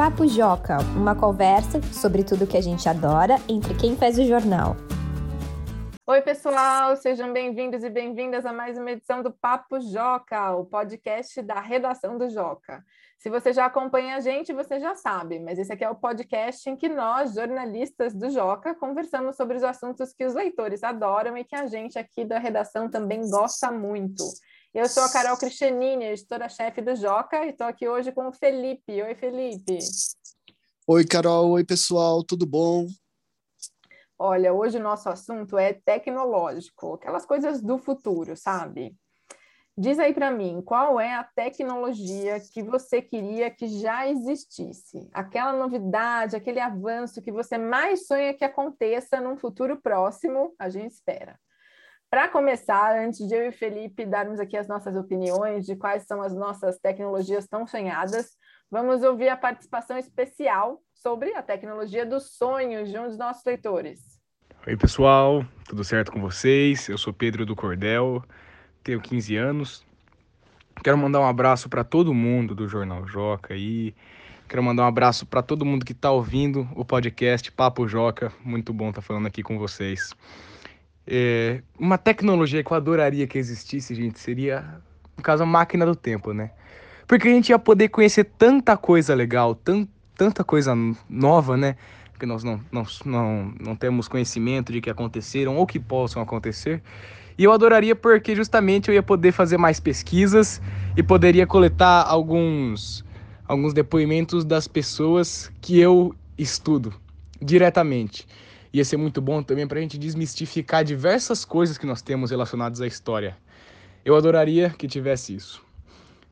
Papo Joca, uma conversa sobre tudo que a gente adora entre quem faz o jornal. Oi, pessoal, sejam bem-vindos e bem-vindas a mais uma edição do Papo Joca, o podcast da redação do Joca. Se você já acompanha a gente, você já sabe, mas esse aqui é o podcast em que nós, jornalistas do Joca, conversamos sobre os assuntos que os leitores adoram e que a gente aqui da redação também gosta muito. Eu sou a Carol Cristianini, editora-chefe do Joca, e estou aqui hoje com o Felipe. Oi, Felipe. Oi, Carol. Oi, pessoal. Tudo bom? Olha, hoje o nosso assunto é tecnológico, aquelas coisas do futuro, sabe? Diz aí para mim, qual é a tecnologia que você queria que já existisse? Aquela novidade, aquele avanço que você mais sonha que aconteça num futuro próximo, a gente espera. Para começar, antes de eu e Felipe darmos aqui as nossas opiniões de quais são as nossas tecnologias tão sonhadas, vamos ouvir a participação especial sobre a tecnologia dos sonhos de um dos nossos leitores. Oi, pessoal, tudo certo com vocês? Eu sou Pedro do Cordel, tenho 15 anos. Quero mandar um abraço para todo mundo do Jornal Joca aí. Quero mandar um abraço para todo mundo que está ouvindo o podcast Papo Joca. Muito bom estar tá falando aqui com vocês. É, uma tecnologia que eu adoraria que existisse, gente, seria, no caso, a máquina do tempo, né? Porque a gente ia poder conhecer tanta coisa legal, tan, tanta coisa nova, né? Que nós não, não, não, não temos conhecimento de que aconteceram ou que possam acontecer. E eu adoraria porque justamente eu ia poder fazer mais pesquisas e poderia coletar alguns, alguns depoimentos das pessoas que eu estudo diretamente ia ser muito bom também para a gente desmistificar diversas coisas que nós temos relacionadas à história. Eu adoraria que tivesse isso.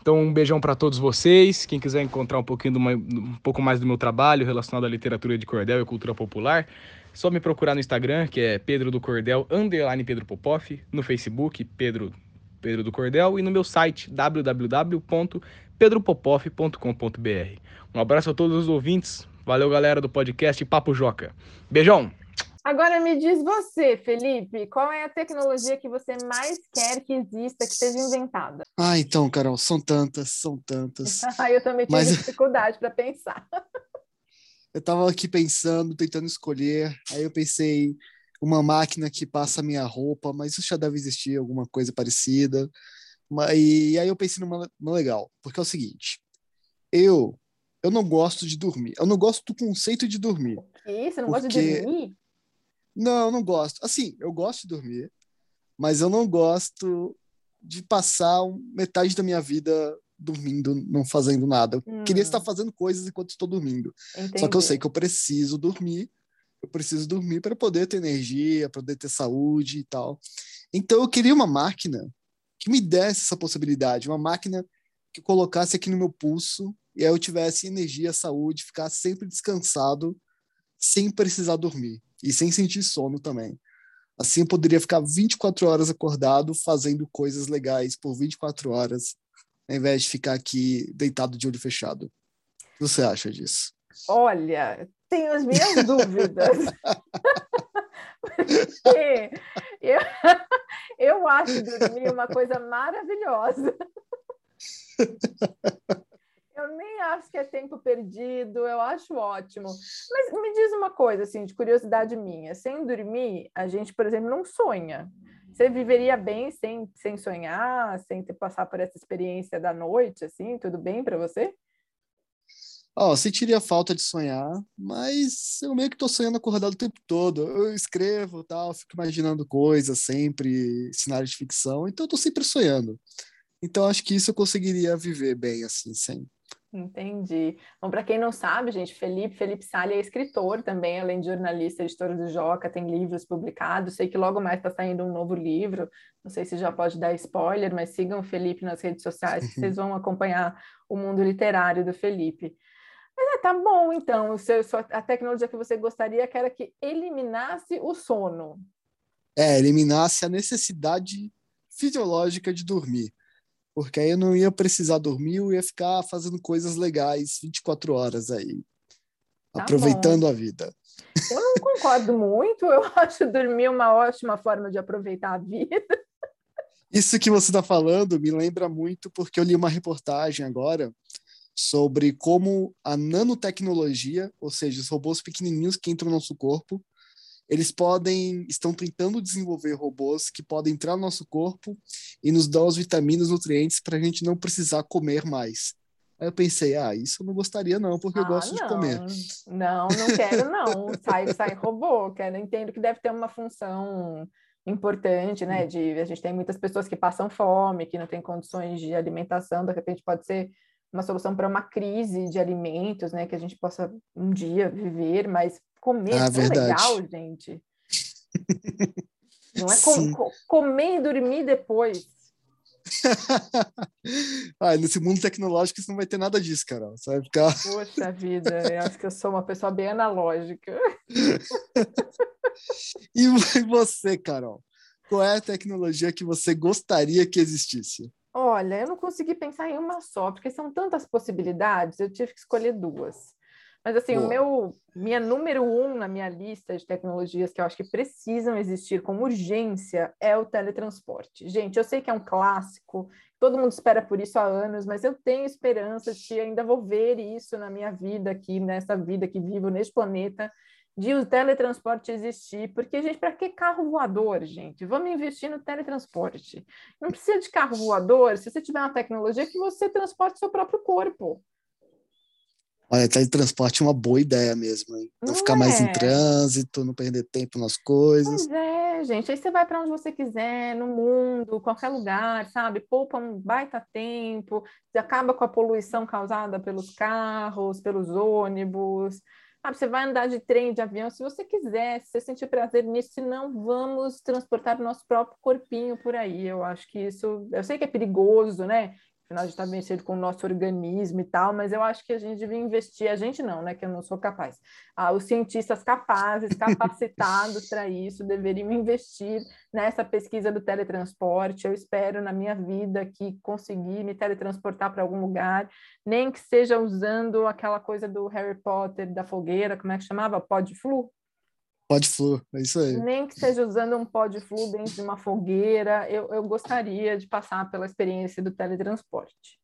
Então, um beijão para todos vocês. Quem quiser encontrar um, pouquinho uma, um pouco mais do meu trabalho relacionado à literatura de cordel e cultura popular, só me procurar no Instagram, que é Pedro do Cordel, underline Pedro Popoff, no Facebook, Pedro, Pedro do Cordel, e no meu site, www.pedropopoff.com.br. Um abraço a todos os ouvintes. Valeu, galera do podcast Papo Joca. Beijão! Agora me diz você, Felipe, qual é a tecnologia que você mais quer que exista, que seja inventada? Ah, então, Carol, são tantas, são tantas. Ah, eu também tive Mas... dificuldade para pensar. eu estava aqui pensando, tentando escolher, aí eu pensei uma máquina que passa a minha roupa, mas isso já deve existir alguma coisa parecida. E aí eu pensei numa, numa legal, porque é o seguinte, eu eu não gosto de dormir. Eu não gosto do conceito de dormir. Que? Você não porque... gosta de dormir? Não, não gosto. Assim, eu gosto de dormir, mas eu não gosto de passar metade da minha vida dormindo, não fazendo nada. Eu hum. queria estar fazendo coisas enquanto estou dormindo. Entendi. Só que eu sei que eu preciso dormir. Eu preciso dormir para poder ter energia, para poder ter saúde e tal. Então eu queria uma máquina que me desse essa possibilidade, uma máquina que colocasse aqui no meu pulso e aí eu tivesse energia, saúde, ficar sempre descansado, sem precisar dormir e sem sentir sono também. Assim eu poderia ficar 24 horas acordado fazendo coisas legais por 24 horas, ao invés de ficar aqui deitado de olho fechado. O que você acha disso? Olha, tenho as minhas dúvidas. Porque eu, eu acho dormir uma coisa maravilhosa. Nem acho que é tempo perdido, eu acho ótimo. Mas me diz uma coisa, assim, de curiosidade minha. Sem dormir, a gente, por exemplo, não sonha. Você viveria bem sem, sem sonhar, sem ter passar por essa experiência da noite, assim? Tudo bem para você? Ó, oh, sentiria falta de sonhar, mas eu meio que tô sonhando acordado o tempo todo. Eu escrevo, tal, fico imaginando coisas sempre, cenários de ficção, então eu tô sempre sonhando. Então acho que isso eu conseguiria viver bem assim, sem. Entendi. Bom, para quem não sabe, gente, Felipe, Felipe Salles é escritor também, além de jornalista, editor do Joca, tem livros publicados. Sei que logo mais está saindo um novo livro. Não sei se já pode dar spoiler, mas sigam o Felipe nas redes sociais, que vocês vão acompanhar o mundo literário do Felipe. Mas é, tá bom, então. O seu, a tecnologia que você gostaria que era que eliminasse o sono. É, eliminasse a necessidade fisiológica de dormir porque aí eu não ia precisar dormir, eu ia ficar fazendo coisas legais 24 horas aí, tá aproveitando bom. a vida. Eu não concordo muito, eu acho dormir uma ótima forma de aproveitar a vida. Isso que você está falando me lembra muito porque eu li uma reportagem agora sobre como a nanotecnologia, ou seja, os robôs pequenininhos que entram no nosso corpo, eles podem, estão tentando desenvolver robôs que podem entrar no nosso corpo e nos dar as vitaminas, nutrientes para a gente não precisar comer mais. Aí eu pensei, ah, isso eu não gostaria não, porque ah, eu gosto não. de comer. Não, não quero não. sai, sai robô, quero, entendo que deve ter uma função importante, né? De a gente tem muitas pessoas que passam fome, que não têm condições de alimentação, de repente pode ser uma solução para uma crise de alimentos, né? Que a gente possa um dia viver, mas comer ah, é legal, gente. Não é com, comer e dormir depois. ah, nesse mundo tecnológico isso não vai ter nada disso, Carol. Você vai ficar. Poxa vida, eu acho que eu sou uma pessoa bem analógica. e você, Carol? Qual é a tecnologia que você gostaria que existisse? Olha, eu não consegui pensar em uma só, porque são tantas possibilidades, eu tive que escolher duas. Mas assim, Boa. o meu, minha número um na minha lista de tecnologias que eu acho que precisam existir com urgência é o teletransporte. Gente, eu sei que é um clássico, todo mundo espera por isso há anos, mas eu tenho esperança de que ainda vou ver isso na minha vida aqui, nessa vida que vivo neste planeta, de o teletransporte existir, porque, gente, para que carro voador, gente? Vamos investir no teletransporte. Não precisa de carro voador se você tiver uma tecnologia que você transporte seu próprio corpo. Olha, teletransporte é uma boa ideia mesmo, hein? Não, não ficar é. mais em é? trânsito, não perder tempo nas coisas. Pois é, gente. Aí você vai para onde você quiser, no mundo, qualquer lugar, sabe? Poupa um baita tempo, acaba com a poluição causada pelos carros, pelos ônibus. Ah, você vai andar de trem, de avião, se você quiser, se você sentir prazer nisso, se não, vamos transportar o nosso próprio corpinho por aí. Eu acho que isso, eu sei que é perigoso, né? Afinal, a gente está vencido com o nosso organismo e tal, mas eu acho que a gente devia investir, a gente não, né? Que eu não sou capaz. Ah, os cientistas capazes, capacitados para isso, deveriam investir nessa pesquisa do teletransporte. Eu espero na minha vida que conseguir me teletransportar para algum lugar, nem que seja usando aquela coisa do Harry Potter, da fogueira, como é que chamava? Pod flu? Pó de flor, é isso aí. Nem que seja usando um pó de flor dentro de uma fogueira, eu, eu gostaria de passar pela experiência do teletransporte.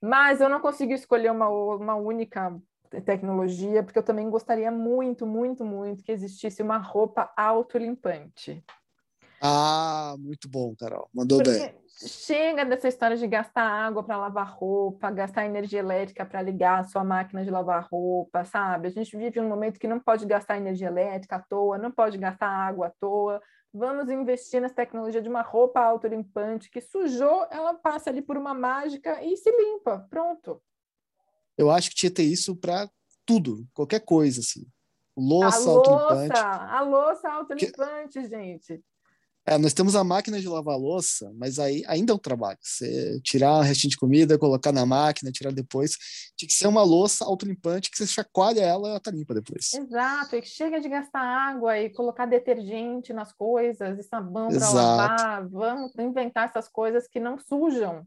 Mas eu não consegui escolher uma, uma única tecnologia, porque eu também gostaria muito, muito, muito que existisse uma roupa autolimpante. Ah, muito bom, Carol. Mandou porque bem. Chega dessa história de gastar água para lavar roupa, gastar energia elétrica para ligar a sua máquina de lavar roupa, sabe? A gente vive um momento que não pode gastar energia elétrica à toa, não pode gastar água à toa. Vamos investir nessa tecnologia de uma roupa autolimpante que sujou, ela passa ali por uma mágica e se limpa. Pronto. Eu acho que tinha que ter isso para tudo, qualquer coisa, assim. Louça, a autolimpante. A louça autolimpante, que... gente. É, nós temos a máquina de lavar louça, mas aí ainda é um trabalho. Você tirar o restinho de comida, colocar na máquina, tirar depois. Tinha que ser uma louça autolimpante que você chacoalha ela e ela tá limpa depois. Exato, e chega de gastar água e colocar detergente nas coisas e sabão para lavar. Vamos inventar essas coisas que não sujam.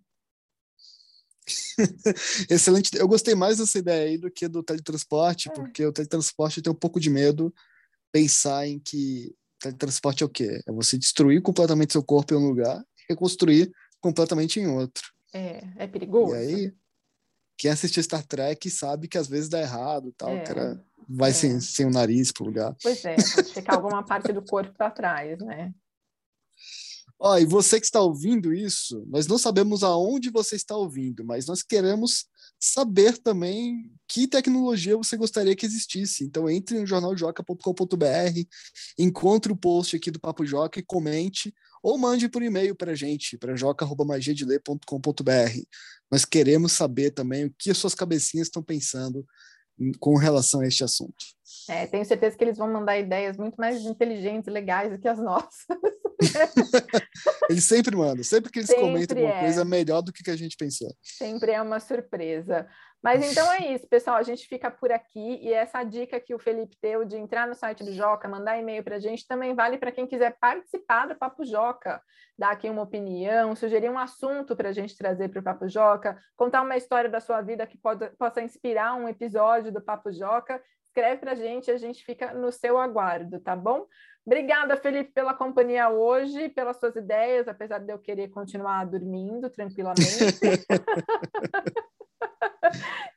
Excelente. Eu gostei mais dessa ideia aí do que do teletransporte, é. porque o teletransporte tem um pouco de medo pensar em que teletransporte é o quê? É você destruir completamente seu corpo em um lugar e reconstruir completamente em outro. É, é perigoso. E aí, quem assistiu Star Trek sabe que às vezes dá errado, tal, é, o cara vai é. sem, sem o nariz pro lugar. Pois é, pode ficar alguma parte do corpo para trás, né? Ó, e você que está ouvindo isso, nós não sabemos aonde você está ouvindo, mas nós queremos saber também que tecnologia você gostaria que existisse. Então entre no jornaljoca.com.br, encontre o post aqui do Papo Joca e comente ou mande por e-mail para a gente, para joca.magiadeler.com.br. Nós queremos saber também o que as suas cabecinhas estão pensando com relação a este assunto. É, tenho certeza que eles vão mandar ideias muito mais inteligentes e legais do que as nossas. eles sempre mandam, sempre que eles sempre comentam alguma é. coisa melhor do que a gente pensou. Sempre é uma surpresa. Mas então é isso, pessoal. A gente fica por aqui e essa dica que o Felipe deu de entrar no site do Joca, mandar e-mail para a gente, também vale para quem quiser participar do Papo Joca, dar aqui uma opinião, sugerir um assunto para a gente trazer para o Papo Joca, contar uma história da sua vida que pode, possa inspirar um episódio do Papo Joca. Escreve para a gente, a gente fica no seu aguardo, tá bom? Obrigada, Felipe, pela companhia hoje, pelas suas ideias, apesar de eu querer continuar dormindo tranquilamente.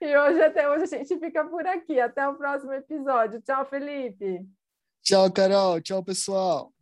E hoje, até hoje, a gente fica por aqui. Até o próximo episódio. Tchau, Felipe. Tchau, Carol. Tchau, pessoal.